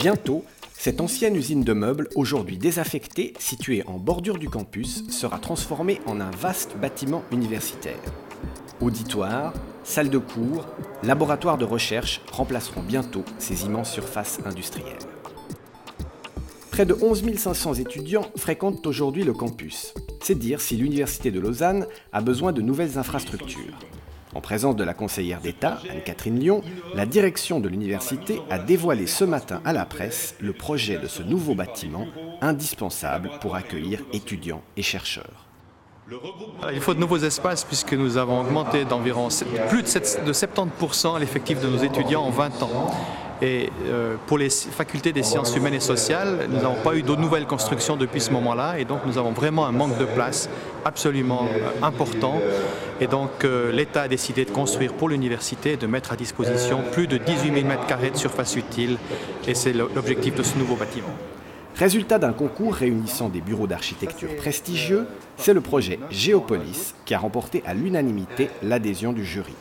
Bientôt, cette ancienne usine de meubles, aujourd'hui désaffectée, située en bordure du campus, sera transformée en un vaste bâtiment universitaire. Auditoire, salle de cours, laboratoire de recherche remplaceront bientôt ces immenses surfaces industrielles. Près de 11 500 étudiants fréquentent aujourd'hui le campus. C'est dire si l'Université de Lausanne a besoin de nouvelles infrastructures. En présence de la conseillère d'État, Anne-Catherine Lyon, la direction de l'université a dévoilé ce matin à la presse le projet de ce nouveau bâtiment indispensable pour accueillir étudiants et chercheurs. Il faut de nouveaux espaces puisque nous avons augmenté d'environ plus de 70% l'effectif de nos étudiants en 20 ans. Et euh, pour les facultés des sciences humaines et sociales, nous n'avons pas eu de nouvelles constructions depuis ce moment-là et donc nous avons vraiment un manque de place absolument euh, important. Et donc euh, l'État a décidé de construire pour l'université et de mettre à disposition plus de 18 000 m2 de surface utile et c'est l'objectif de ce nouveau bâtiment. Résultat d'un concours réunissant des bureaux d'architecture prestigieux, c'est le projet Géopolis qui a remporté à l'unanimité l'adhésion du jury.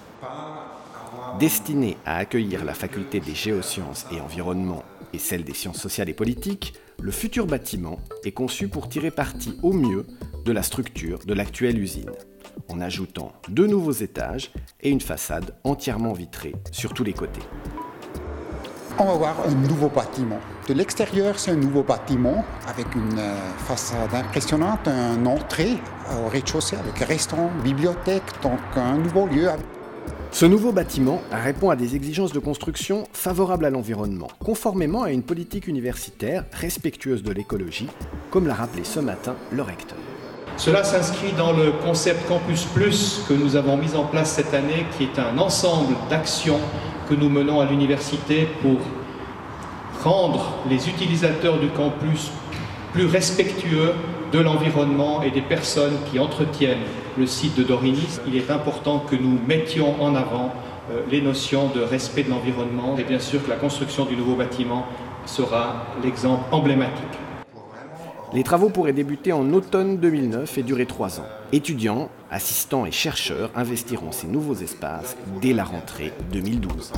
Destiné à accueillir la faculté des géosciences et environnement et celle des sciences sociales et politiques, le futur bâtiment est conçu pour tirer parti au mieux de la structure de l'actuelle usine, en ajoutant deux nouveaux étages et une façade entièrement vitrée sur tous les côtés. On va voir un nouveau bâtiment. De l'extérieur, c'est un nouveau bâtiment avec une euh, façade impressionnante, une entrée au rez-de-chaussée avec restaurant, bibliothèque, donc un nouveau lieu. Ce nouveau bâtiment répond à des exigences de construction favorables à l'environnement, conformément à une politique universitaire respectueuse de l'écologie, comme l'a rappelé ce matin le recteur. Cela s'inscrit dans le concept Campus Plus que nous avons mis en place cette année, qui est un ensemble d'actions que nous menons à l'université pour rendre les utilisateurs du campus plus respectueux de l'environnement et des personnes qui entretiennent le site de Dorinis. Il est important que nous mettions en avant euh, les notions de respect de l'environnement et bien sûr que la construction du nouveau bâtiment sera l'exemple emblématique. Les travaux pourraient débuter en automne 2009 et durer trois ans. Étudiants, assistants et chercheurs investiront ces nouveaux espaces dès la rentrée 2012.